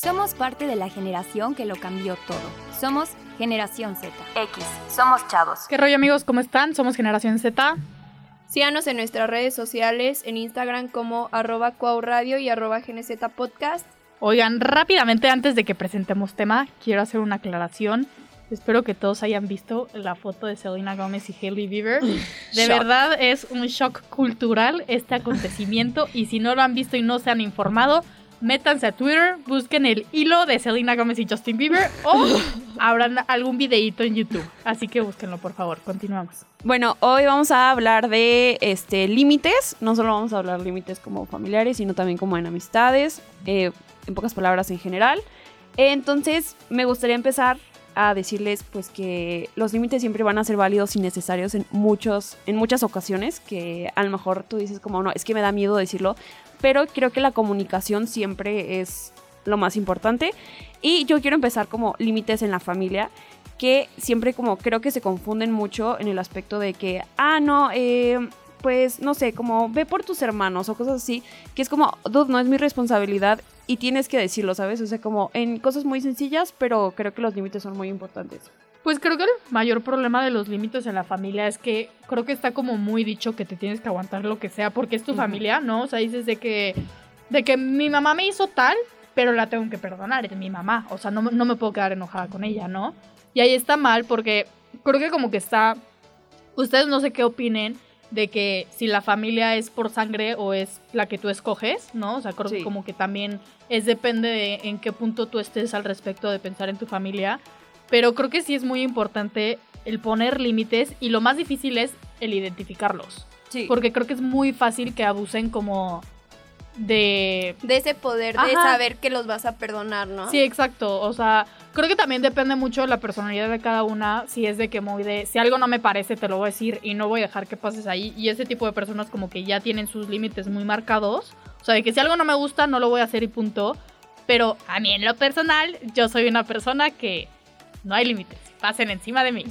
Somos parte de la generación que lo cambió todo. Somos Generación Z. X. Somos chavos. ¿Qué rollo amigos? ¿Cómo están? Somos Generación Z. Síganos en nuestras redes sociales, en Instagram como arroba cuauradio y arroba Podcast. Oigan, rápidamente antes de que presentemos tema, quiero hacer una aclaración. Espero que todos hayan visto la foto de Selena Gomez y Hailey Bieber. De verdad es un shock cultural este acontecimiento y si no lo han visto y no se han informado, métanse a Twitter, busquen el hilo de Selena Gomez y Justin Bieber o habrán algún videíto en YouTube. Así que búsquenlo, por favor. Continuamos. Bueno, hoy vamos a hablar de este límites. No solo vamos a hablar límites como familiares, sino también como en amistades, eh, en pocas palabras en general. Entonces, me gustaría empezar a decirles pues que los límites siempre van a ser válidos y necesarios en muchos en muchas ocasiones que a lo mejor tú dices como no, es que me da miedo decirlo, pero creo que la comunicación siempre es lo más importante. Y yo quiero empezar como límites en la familia que siempre como creo que se confunden mucho en el aspecto de que ah no eh, pues, no sé, como ve por tus hermanos o cosas así, que es como, dude, no es mi responsabilidad y tienes que decirlo, ¿sabes? O sea, como en cosas muy sencillas, pero creo que los límites son muy importantes. Pues creo que el mayor problema de los límites en la familia es que creo que está como muy dicho que te tienes que aguantar lo que sea porque es tu familia, ¿no? O sea, dices de que, de que mi mamá me hizo tal, pero la tengo que perdonar, es mi mamá, o sea, no, no me puedo quedar enojada con ella, ¿no? Y ahí está mal porque creo que como que está, ustedes no sé qué opinen, de que si la familia es por sangre o es la que tú escoges, ¿no? O sea, creo que como que también es depende de en qué punto tú estés al respecto de pensar en tu familia, pero creo que sí es muy importante el poner límites y lo más difícil es el identificarlos. Sí. Porque creo que es muy fácil que abusen como de... De ese poder de saber que los vas a perdonar, ¿no? Sí, exacto. O sea, creo que también depende mucho de la personalidad de cada una. Si es de que muy de, si algo no me parece, te lo voy a decir y no voy a dejar que pases ahí. Y ese tipo de personas como que ya tienen sus límites muy marcados. O sea, de que si algo no me gusta, no lo voy a hacer y punto. Pero a mí en lo personal, yo soy una persona que no hay límites pasen encima de mí.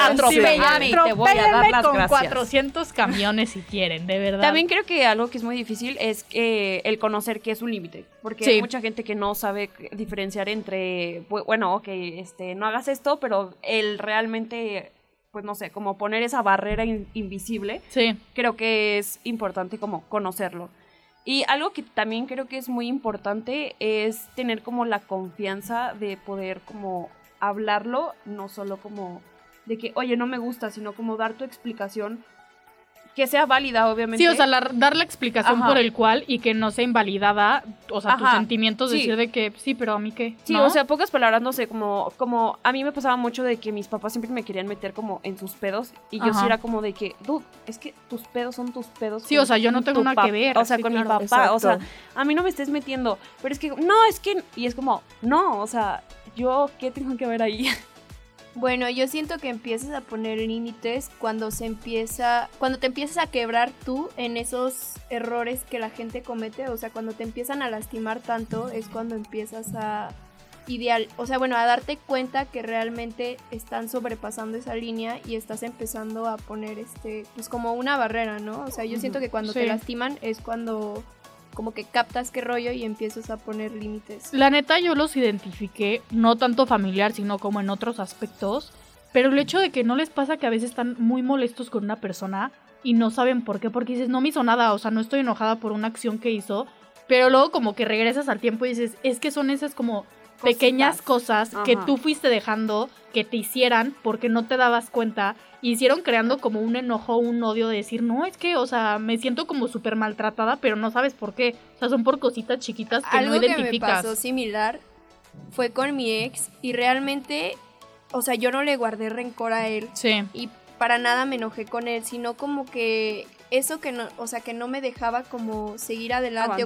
Atropellame te voy a dar las con 400 camiones si quieren, de verdad. También creo que algo que es muy difícil es que el conocer qué es un límite, porque hay mucha gente que no sabe diferenciar entre, bueno, ok, este, no hagas esto, pero el realmente pues no sé, como poner esa barrera invisible. Sí. Creo que es importante como conocerlo. Y algo que también creo que es muy importante es tener como la confianza de poder como hablarlo, no solo como de que, oye, no me gusta, sino como dar tu explicación que sea válida, obviamente. Sí, o sea, dar la explicación por el cual y que no sea invalidada, o sea, tus sentimientos, decir de que sí, pero a mí qué. Sí, o sea, pocas palabras, no sé, como, como a mí me pasaba mucho de que mis papás siempre me querían meter como en sus pedos y yo sí era como de que, dude, es que tus pedos son tus pedos. Sí, o sea, yo no tengo nada que ver. O sea, con mi papá, o sea, a mí no me estés metiendo, pero es que, no, es que, y es como, no, o sea, yo, ¿qué tengo que ver ahí? Bueno, yo siento que empiezas a poner límites cuando se empieza, cuando te empiezas a quebrar tú en esos errores que la gente comete, o sea, cuando te empiezan a lastimar tanto es cuando empiezas a ideal, o sea, bueno, a darte cuenta que realmente están sobrepasando esa línea y estás empezando a poner este, pues como una barrera, ¿no? O sea, yo siento que cuando te lastiman es cuando como que captas qué rollo y empiezas a poner límites. La neta yo los identifiqué, no tanto familiar, sino como en otros aspectos, pero el hecho de que no les pasa que a veces están muy molestos con una persona y no saben por qué, porque dices, no me hizo nada, o sea, no estoy enojada por una acción que hizo, pero luego como que regresas al tiempo y dices, es que son esas como pequeñas cosas que tú fuiste dejando que te hicieran porque no te dabas cuenta y hicieron creando como un enojo, un odio de decir, no, es que, o sea, me siento como súper maltratada, pero no sabes por qué. O sea, son por cositas chiquitas que no identificas. que me pasó similar fue con mi ex y realmente, o sea, yo no le guardé rencor a él. Sí. Y para nada me enojé con él, sino como que eso que no, o sea, que no me dejaba como seguir adelante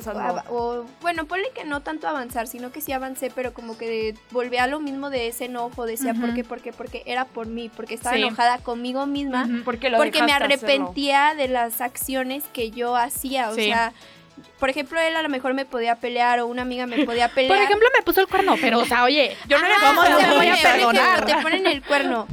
o, bueno, ponle que no tanto avanzar, sino que sí avancé, pero como que volví a lo mismo de ese enojo, decía, ¿por qué? ¿Por qué? Porque era por mí, porque estaba enojada conmigo misma, porque, me arrepentía de las acciones que yo hacía, o sea, por ejemplo, él a lo mejor me podía pelear o una amiga me podía pelear. Por ejemplo, me puso el cuerno, pero o sea, oye, yo no le, vamos, a perdonar. te ponen el cuerno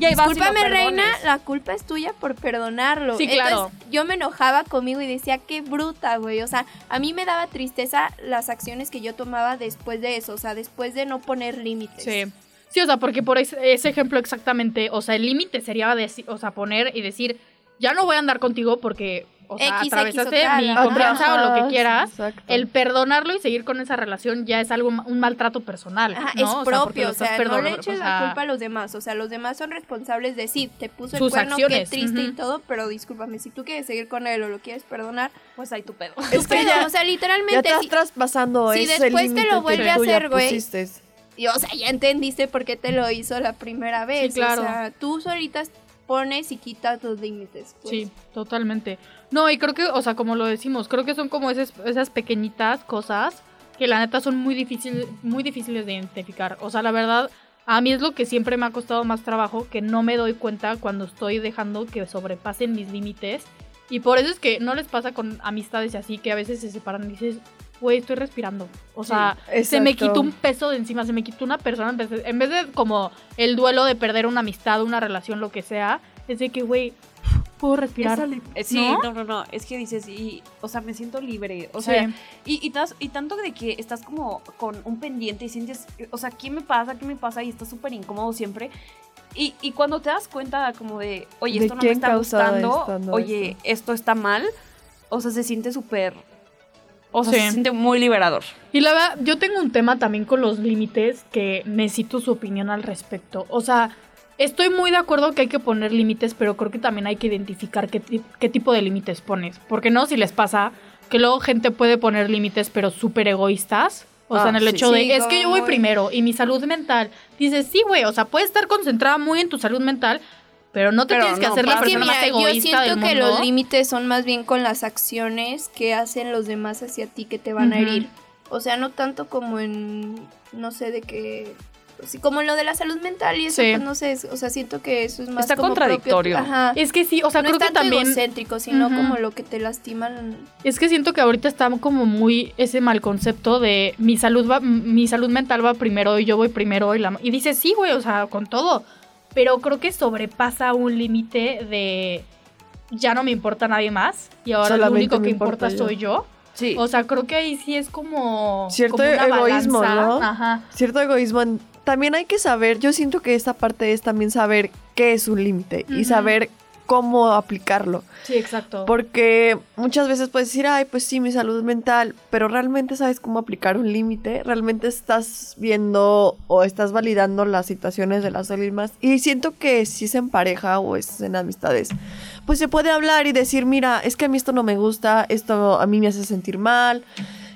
Y ahí vas y lo Discúlpame, reina, la culpa es tuya por perdonarlo. Sí, claro. Entonces, yo me enojaba conmigo y decía, qué bruta, güey. O sea, a mí me daba tristeza las acciones que yo tomaba después de eso. O sea, después de no poner límites. Sí. Sí, o sea, porque por ese, ejemplo exactamente, o sea, el límite sería o sea, poner y decir, ya no voy a andar contigo porque, o sea, X, X o atravesaste tal, mi confianza o lo que quieras. exacto. El perdonarlo y seguir con esa relación ya es algo, un maltrato personal. Ajá, ¿no? es O sea, porque propio, o sea, no le eches o la culpa a los demás, o sea, los demás son responsables de sí, te puso el Sus cuerno, acciones, qué triste y todo, pero discúlpame, si tú quieres seguir con él o lo quieres perdonar, Pues ahí tu pedo. Es que ya, o sea, ya literalmente, estás si- traspasando si ese después te lo vuelve a ya hacer, güey, pusiste. y, o sea, ya entendiste por qué te lo hizo la primera vez, claro. o sea, tú solita pones y quitas los límites. pues. Sí, totalmente. No, y creo que, o sea, como lo decimos, creo que son como esas, esas pequeñitas cosas que la neta son muy, difícil, muy difíciles de identificar. O sea, la verdad, a mí es lo que siempre me ha costado más trabajo, que no me doy cuenta cuando estoy dejando que sobrepasen mis límites. Y por eso es que no les pasa con amistades y así, que a veces se separan y dices, güey, estoy respirando. O sea, se me quitó un peso de encima, se me quitó una persona. En vez de, en vez de como el duelo de perder una amistad, una relación, lo que sea, es de que, güey, puedo respirar. Eh, Sí, ¿No? ¿No? no, no, es que dices, y, o sea, me siento libre, o Sí. sea, y, y, tas- y tanto de que estás como con un pendiente y sientes, o sea, ¿qué me pasa? ¿Qué me pasa? Y estás súper incómodo siempre. Y, y cuando te das cuenta como de, oye, ¿De esto no me está gustando, esto, no oye, esto está mal, o sea, se siente súper, o sea, Sí. se siente muy liberador. Y la verdad, yo tengo un tema también con los límites que necesito su opinión al respecto. O sea, estoy muy de acuerdo que hay que poner límites, pero creo que también hay que identificar qué, qué tipo de límites pones. Porque no, si les pasa que luego gente puede poner límites, pero súper egoístas. O sea, Ah, en el sí. hecho de, Sí, es que yo voy muy- primero y mi salud mental. Dices, sí, güey, o sea, puedes estar concentrada muy en tu salud mental, pero no te Pero tienes que no, hacer la Es que persona mira, más yo egoísta del siento que mundo. los límites son más bien con las acciones que hacen los demás hacia ti que te van a Ujú. herir. O sea, no tanto como en, no sé, de que... Sí, como en lo de la salud mental y eso, Sí. pues no sé, es- o sea, siento que eso es más Está como contradictorio. propio- ajá. Es que sí, o sea, no creo es que tanto también... egocéntrico, sino Ujú. como lo que te lastiman. Es que siento que ahorita está como muy ese mal concepto de mi salud va, mi salud mental va primero y yo voy primero y la y dices sí, güey, o sea, con todo. Pero creo que sobrepasa un límite de ya no me importa nadie más y ahora lo único que importa, importa yo. soy yo. Sí. O sea, creo que ahí sí es como Cierto como una egoísmo, balanza. ¿no? Ajá. Cierto egoísmo. También hay que saber, yo siento que esta parte es también saber qué es un límite y saber cómo aplicarlo. Sí, exacto. Porque muchas veces puedes decir, ay, pues sí, mi salud mental, pero realmente sabes cómo aplicar un límite, realmente estás viendo o estás validando las situaciones de las demás. Y siento que si es en pareja o es en amistades, pues se puede hablar y decir, mira, es que a mí esto no me gusta, esto a mí me hace sentir mal.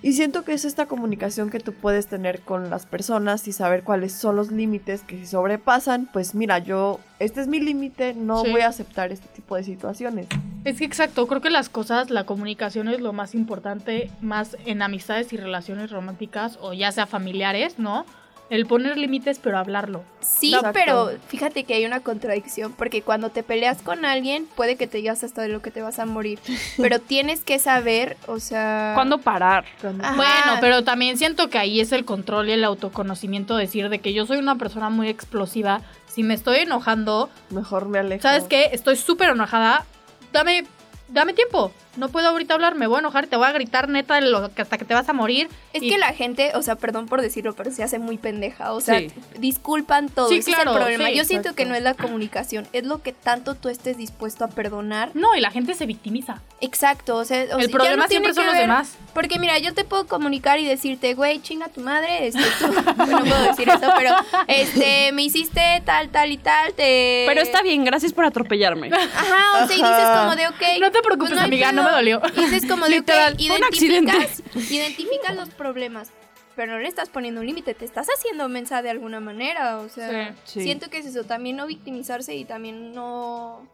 Y siento que es esta comunicación que tú puedes tener con las personas y saber cuáles son los límites que si sobrepasan, pues mira, yo, este es mi límite, no Sí. voy a aceptar este tipo de situaciones. Es que exacto, creo que las cosas, la comunicación es lo más importante, más en amistades y relaciones románticas o ya sea familiares, ¿no? El poner límites, pero hablarlo. Sí, Exacto. pero fíjate que hay una contradicción, porque cuando te peleas con alguien, puede que te digas hasta de lo que te vas a morir, pero tienes que saber, o sea... ¿Cuándo parar? Bueno, pero también siento que ahí es el control y el autoconocimiento, decir de que yo soy una persona muy explosiva. Si me estoy enojando, Mejor me alejo. ¿sabes qué? Estoy súper enojada. Dame, dame tiempo. No puedo ahorita hablar, me voy a enojar, te voy a gritar neta de lo que hasta que te vas a morir. Es Y- que la gente, o sea, perdón por decirlo, pero se hace muy pendeja. O sea, Sí. disculpan todo. Sí, ese claro, es el problema. sí, Yo siento exacto. que no es la comunicación, es lo que tanto tú estés dispuesto a perdonar. No, y la gente se victimiza. Exacto, o sea, o sea, el problema no tiene siempre son que los ver- demás. Porque mira, yo te puedo comunicar y decirte, güey, chinga tu madre, este, tú, no puedo decir eso, pero, este, me hiciste tal, tal y tal, te... Pero está bien, gracias por atropellarme. Ajá, o sea, y dices como de, ok. No te preocupes, pues amiga, no me dolió. Y dices como de, Literal, accidente. identificas, identificas los problemas, pero no le estás poniendo un límite, te estás haciendo mensa de alguna manera, o sea, Sí. siento que es eso, también no victimizarse y también no,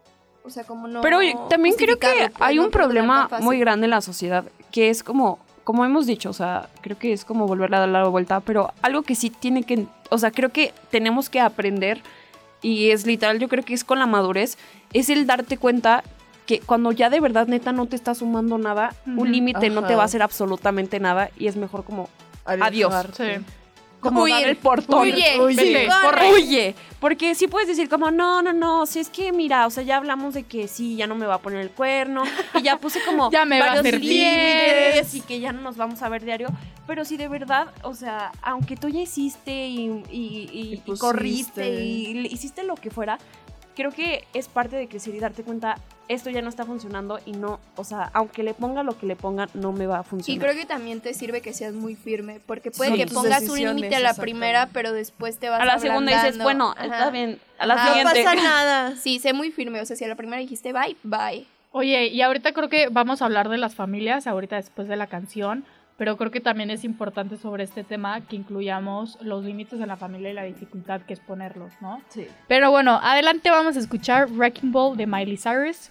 o sea, como no... Pero también creo que pues, hay un problema muy grande en la sociedad, que es como, como hemos dicho, o sea, creo que es como volver a dar la vuelta, pero algo que sí tiene que, o sea, creo que tenemos que aprender, y es literal, yo creo que es con la madurez, es el darte cuenta que cuando ya de verdad neta no te está sumando nada, un límite no te va a hacer absolutamente nada y es mejor como Adiós. Alejarte. Sí. como dar el portón. huye, Sí, vete, corre, huye. Porque sí puedes decir como, no, no, no, si es que mira, o sea, ya hablamos de que sí, ya no me va a poner el cuerno, y ya puse como Ya me va a varios límites y que ya no nos vamos a ver diario. Pero sí, de verdad, o sea, aunque tú ya hiciste y, y- y- Y y pusiste. corriste y hiciste lo que fuera, creo que es parte de crecer y darte cuenta, esto ya no está funcionando y no, o sea, aunque le ponga lo que le pongan, no me va a Y funcionar. creo que también te sirve que seas muy firme, porque puede que pongas un límite a la primera, pero después te vas a la segunda dices, bueno, Ajá. está bien, a la Ajá. No siguiente. pasa nada. Sí, sé muy firme, o sea, si a la primera dijiste bye, bye. Oye, y ahorita creo que vamos a hablar de las familias, ahorita después de la canción, pero creo que también es importante sobre este tema que incluyamos los límites de la familia y la dificultad que es ponerlos, ¿no? Sí. Pero bueno, adelante vamos a escuchar Wrecking Ball de Miley Cyrus.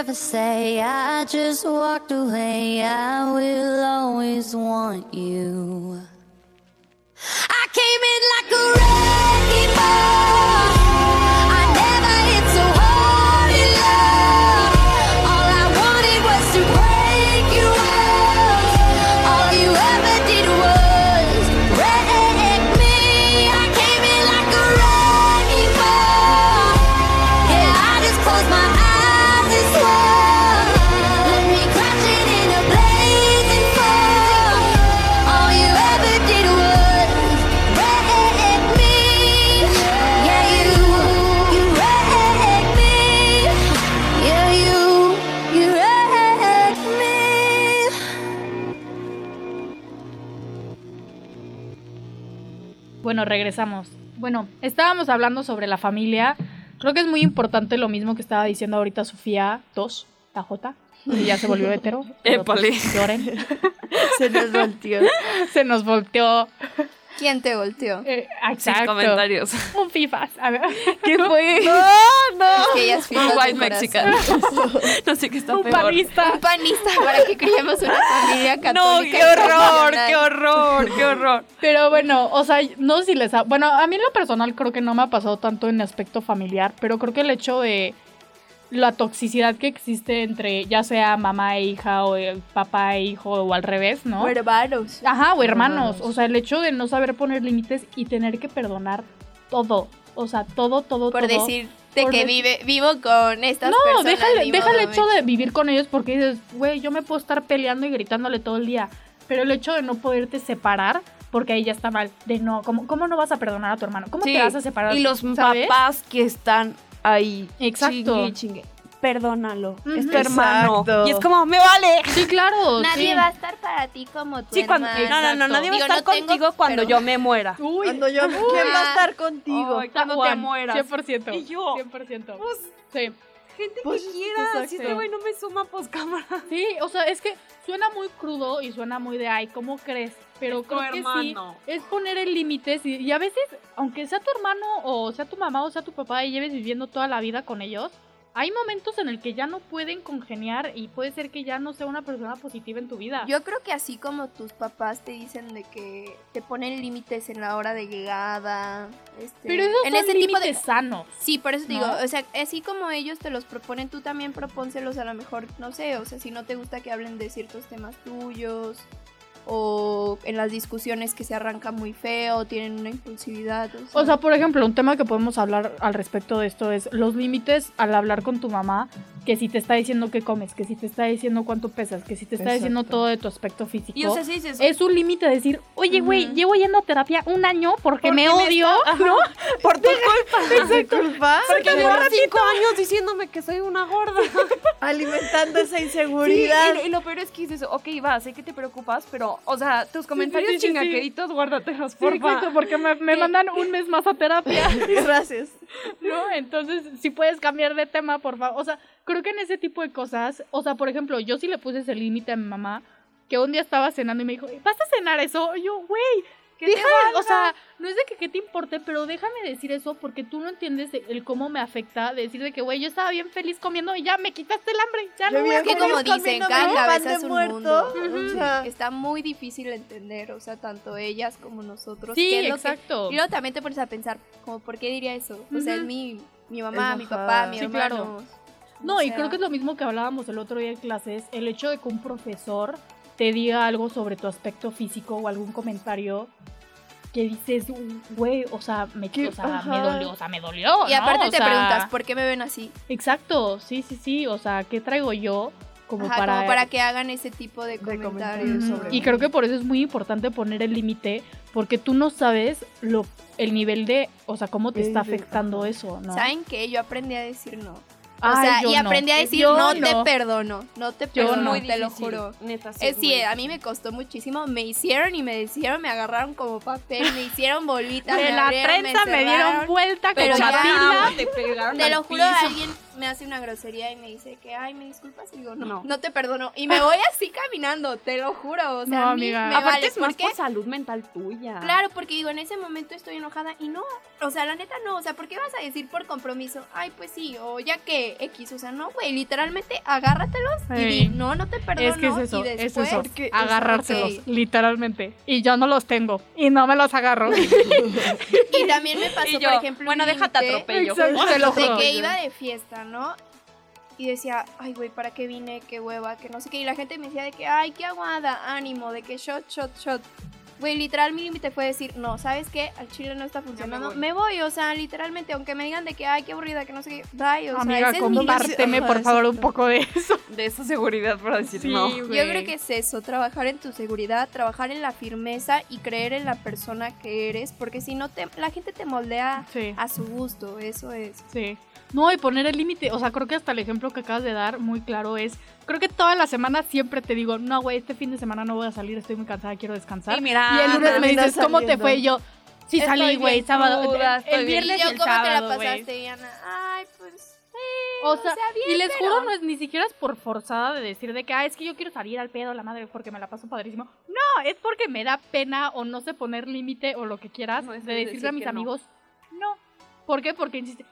ever say I just walked away. I will always want you. I came in like a wrecking ball. Bueno, regresamos. Bueno, estábamos hablando sobre la familia. Creo que es muy importante lo mismo que estaba diciendo ahorita Sofía 2, la J, que ya se volvió hetero. pues, Épale. lloren. Se nos volteó. Se nos volteó. ¿Quién te volteó? Eh, Sin exacto. comentarios. Un FIFA. A ver. ¿Qué fue? Es que ellas Un white mexican. no sé qué está Un peor. panista. Un panista para que criemos una familia No, católica. qué horror, qué horror, qué horror. Pero bueno, o sea, no sé si les ha... Bueno, a mí en lo personal creo que no me ha pasado tanto en aspecto familiar, pero creo que el hecho de la toxicidad que existe entre ya sea mamá e hija o eh, papá e hijo o al revés, ¿no? O hermanos. Ajá, o hermanos. Hermanos. O sea, el hecho de no saber poner límites y tener que perdonar todo. O sea, todo, todo, Por todo. decirte Por que decir- vive, vivo con estas No, personas. déjale, ni deja el hecho de vivir con ellos porque dices, güey, yo me puedo estar peleando y gritándole todo el día. Pero el hecho de no poderte separar, porque ahí ya está mal, de no, ¿cómo, cómo no vas a perdonar a tu hermano? ¿Cómo Sí, te vas a separar? Y los ¿sabes? papás que están ahí. Exacto. Chingue, y chingue. Perdónalo. Es tu hermano. Exacto. Y es como, me vale. Sí, claro. Nadie sí. va a estar para ti como tu Sí, cuando, no, no, no, nadie va a estar no tengo, contigo cuando pero- yo me muera. Uy, Cuando yo, ¿quién va a estar contigo? Cuando te mueras. 100%. Y yo. 100%. Pues, Sí. gente Pues, que quiera. Si este güey no me suma, pues cámara. Sí, o sea, es que suena muy crudo y suena muy de, ay, ¿cómo crees? Pero Es tu creo que sí, es poner el límite y, y a veces, aunque sea tu hermano o sea tu mamá o sea tu papá y lleves viviendo toda la vida con ellos, hay momentos en el que ya no pueden congeniar y puede ser que ya no sea una persona positiva en tu vida. Yo creo que así como tus papás te dicen de que te ponen límites en la hora de llegada, este, Pero esos en son ese tipo de sanos. Sí, por eso te ¿no? digo, o sea, así como ellos te los proponen, tú también propónselos a lo mejor, no sé, o sea, si no te gusta que hablen de ciertos temas tuyos, o en las discusiones que se arranca muy feo, tienen una impulsividad. O sea, por ejemplo, un tema que podemos hablar al respecto de esto es los límites al hablar con tu mamá, que si te está diciendo qué comes, que si te está diciendo cuánto pesas, que si te está diciendo Exacto. todo de tu aspecto físico. Y o sea, si dices, es un límite decir, oye, güey, Ujú. llevo yendo a terapia un año porque, ¿por me odio, está- ajá, ¿no? Por tu culpa. ¿Es culpa? Porque llevo cinco años diciéndome que soy una gorda. Alimentando esa Sí, inseguridad. y, lo- y lo peor es que dices, ok, va, sé que te preocupas, pero, o sea, tus comentarios sí, sí, chingaqueritos, guárdatelos, porfa. exacto, porque me, me mandan un mes más a terapia, Gracias. ¿no? Entonces, si puedes cambiar de tema, por favor. O sea, creo que en ese tipo de cosas, o sea, por ejemplo, yo sí le puse ese límite a mi mamá, que un día estaba cenando y me dijo, ¿vas a cenar eso? Y yo, güey, déjame, o sea, no es de que, que te importe, pero déjame decir eso porque tú no entiendes el cómo me afecta decir de que, güey, yo estaba bien feliz comiendo y ya me quitaste el hambre, ya Yo no voy a Es que como dicen, cada cabeza es un muerto. mundo. O sea, Está muy difícil de entender, o sea, tanto ellas como nosotros. Sí, que- exacto. Y luego también te pones a pensar, como, ¿por qué diría eso? O sea, es mi, mi mamá, Es mi papá, mi Sí, hermano. claro. O No, y creo que es lo mismo que hablábamos el otro día en clases, el hecho de que un profesor te diga algo sobre tu aspecto físico o algún comentario que dices, güey, o sea, me, o sea, me dolió, o sea, me dolió. Y ¿no? aparte O te sea, preguntas, ¿por qué me ven así? Exacto, sí, sí, sí, o sea, ¿qué traigo yo como Ajá, para... como para que hagan ese tipo de De comentarios. comentarios Ujú. sobre Y creo que por eso es muy importante poner el límite, porque tú no sabes lo, el nivel de, o sea, cómo te está afectando eso, ¿no? ¿Saben qué? Yo aprendí a decir no. O sea, y no. aprendí a decir Yo no, no. te perdono, no te Yo perdono, no. te lo juro. Neta, sí. Eh, es sí, a mí me costó muchísimo. Me hicieron y me hicieron, me agarraron como papel, me hicieron bolitas. De me la abrieron, trenza me, dieron vuelta como Matilda. Te Te lo juro, piso. alguien me hace una grosería y me dice que, ay, me disculpas. Y digo, no, No. no, te perdono. Y me voy así caminando, te lo juro. O sea, No, a mí amiga. me Aparte vale. es más salud mental tuya. Claro, porque digo, en ese momento estoy enojada y no, o sea, la neta no, o sea, ¿por qué vas a decir por compromiso? Ay, pues sí, o ya que X, o sea, no, güey, literalmente agárratelos y di, no, no te perdono. Es que es eso, y es eso, Porque- agarrárselos, literalmente. Y yo no los tengo, y no me los agarro. Y también me pasó, yo, por ejemplo, bueno, déjate atropello. Exacto, te lo de que iba de fiesta, ¿no? Y decía, ay, güey, ¿para qué vine? Qué hueva, que no sé qué. Y la gente me decía de que, ay, qué aguada, ánimo, de que shot, shot, shot. Güey, literal, mi límite fue decir, no, ¿sabes qué? Al chile no está funcionando. voy. Me voy. o sea, literalmente, aunque me digan de que, ay, qué aburrida, que no sé qué, bye, o sea, Amiga, ese es mi compárteme, por favor, un poco de eso. De esa seguridad para decir Sí, no. Yo creo que es eso, trabajar en tu seguridad, trabajar en la firmeza y creer en la persona que eres, porque si no, te, la gente te moldea Sí, a su gusto, eso es. sí. No, y poner el límite, o sea, creo que hasta el ejemplo que acabas de dar muy claro es, creo que toda la semana siempre te digo, no, güey, este fin de semana no voy a salir, estoy muy cansada, quiero descansar. Y mira, Y el lunes me dices, ¿cómo te saliendo. fue? Y yo, sí Estoy salí, güey, bien sábado. cruda, el- el bien. viernes y yo, el ¿cómo te la sábado, pasaste, Ana? Ay, pues, O sea, y les juro, no es ni siquiera es por forzada de decir de que, ah, es que yo quiero salir al pedo, la madre, porque me la paso padrísimo. No, es porque me da pena o no sé poner límite o lo que quieras No, de de decirle decir a mis que no. amigos, no. ¿Por qué? Porque insiste,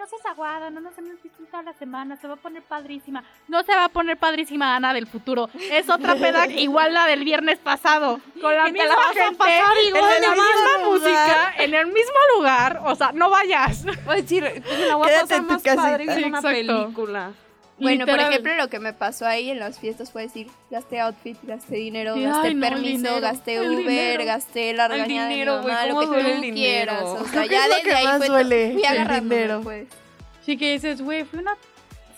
no, seas aguada, no nos hemos visto toda la semana, se va a poner padrísima. No se va a poner padrísima Ana del futuro. Es otra peda igual la del viernes pasado. Con la misma la gente, pasar igual, en la misma música, en el mismo lugar. O sea, no vayas. Voy a decir, pues la voy a pasar más padre que una Exacto. película. Bueno, por ejemplo, lo que me pasó ahí en las fiestas fue decir, gasté outfit, gasté dinero, Sí, gasté ay, no, permiso, dinero, gasté Uber, dinero. gasté la regañada dinero, de mi mamá, lo ¿cómo que tú el quieras. O sea, ya es lo desde que ahí más fue, duele, fui el agarrándome, dinero. pues. Sí que dices, güey, fue una,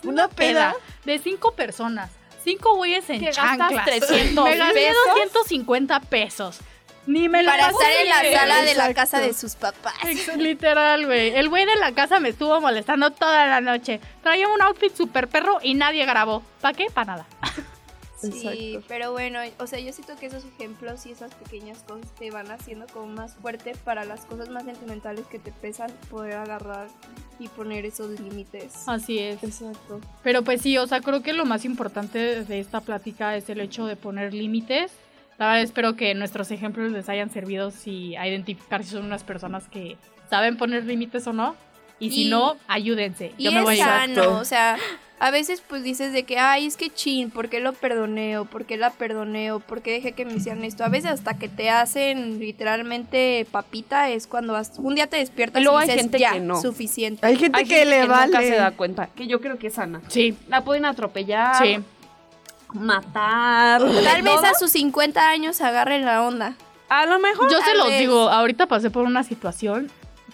¿Una peda? de cinco personas. Cinco güeyes en Que chanclas. 300 Me gasté pesos. 250 pesos. Ni me Para estar en la sala de la Exacto. casa de sus papás. Ex- Literal, güey. El güey de la casa me estuvo molestando toda la noche. Traía un outfit super perro y nadie grabó. ¿Para qué? Para nada. Sí, Exacto. pero bueno, o sea, yo siento que esos ejemplos y esas pequeñas cosas te van haciendo como más fuerte para las cosas más sentimentales que te pesan, poder agarrar y poner esos límites. Así es. Exacto. Pero pues sí, o sea, creo que lo más importante de esta plática es el hecho de poner límites. La verdad espero que nuestros ejemplos les hayan servido si a identificar si son unas personas que saben poner límites o no. Y, si Y- no, ayúdense. Y Yo me es voy a sano, o sea, a veces pues dices de que, ay, es que chin, ¿por qué lo perdoné? O ¿por qué la perdoné? O ¿por qué dejé que me hicieran esto? A veces hasta que te hacen literalmente papita es cuando has- un día te despiertas Y luego y hay dices, gente ya, que no. suficiente. Hay gente Hay que gente le que vale. nunca se da cuenta, que yo creo que es sana. Sí, La pueden atropellar, sí. Matar. Tal vez todo. a sus 50 años agarren la onda. A lo mejor. Yo se los vez. digo, ahorita pasé por una situación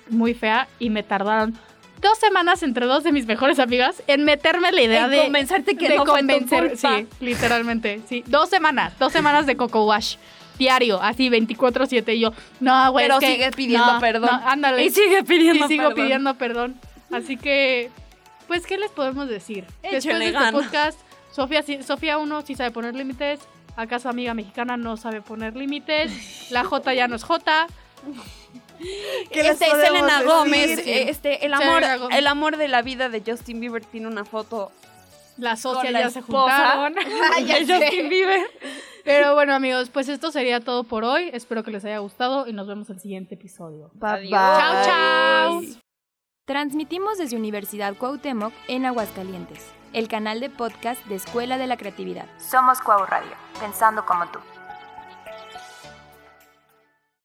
muy fea y me tardaron dos semanas entre dos de mis mejores amigas en meterme la idea En de convencerte que de no fue tu convencer, culpa. sí, literalmente, sí, dos semanas, dos semanas de coco wash diario, así 24/7 y yo, no, güey, Pero es que- sigue pidiendo no, perdón. no, ándale. Y sigue pidiendo y sigo perdón. pidiendo perdón. Así que pues qué les podemos decir? Después Échenle de este podcast, Sofía sí- Sofía uno sí sabe poner límites, acá su amiga mexicana no sabe poner límites, la J ya no es J. ¿Qué les Este, Selena decir? Gómez, este, el amor, Selena Gómez. el amor de la vida de Justin Bieber tiene una foto La socia la ya se juntaron. Ah, ya. Justin Bieber. Pero bueno, amigos, pues esto sería todo por hoy. Espero que les haya gustado y nos vemos en el siguiente episodio. Bye, Adiós. bye. Chao, chao. Transmitimos desde Universidad Cuauhtémoc en Aguascalientes, el canal de podcast de Escuela de la Creatividad. Somos Cuau Radio, pensando como tú.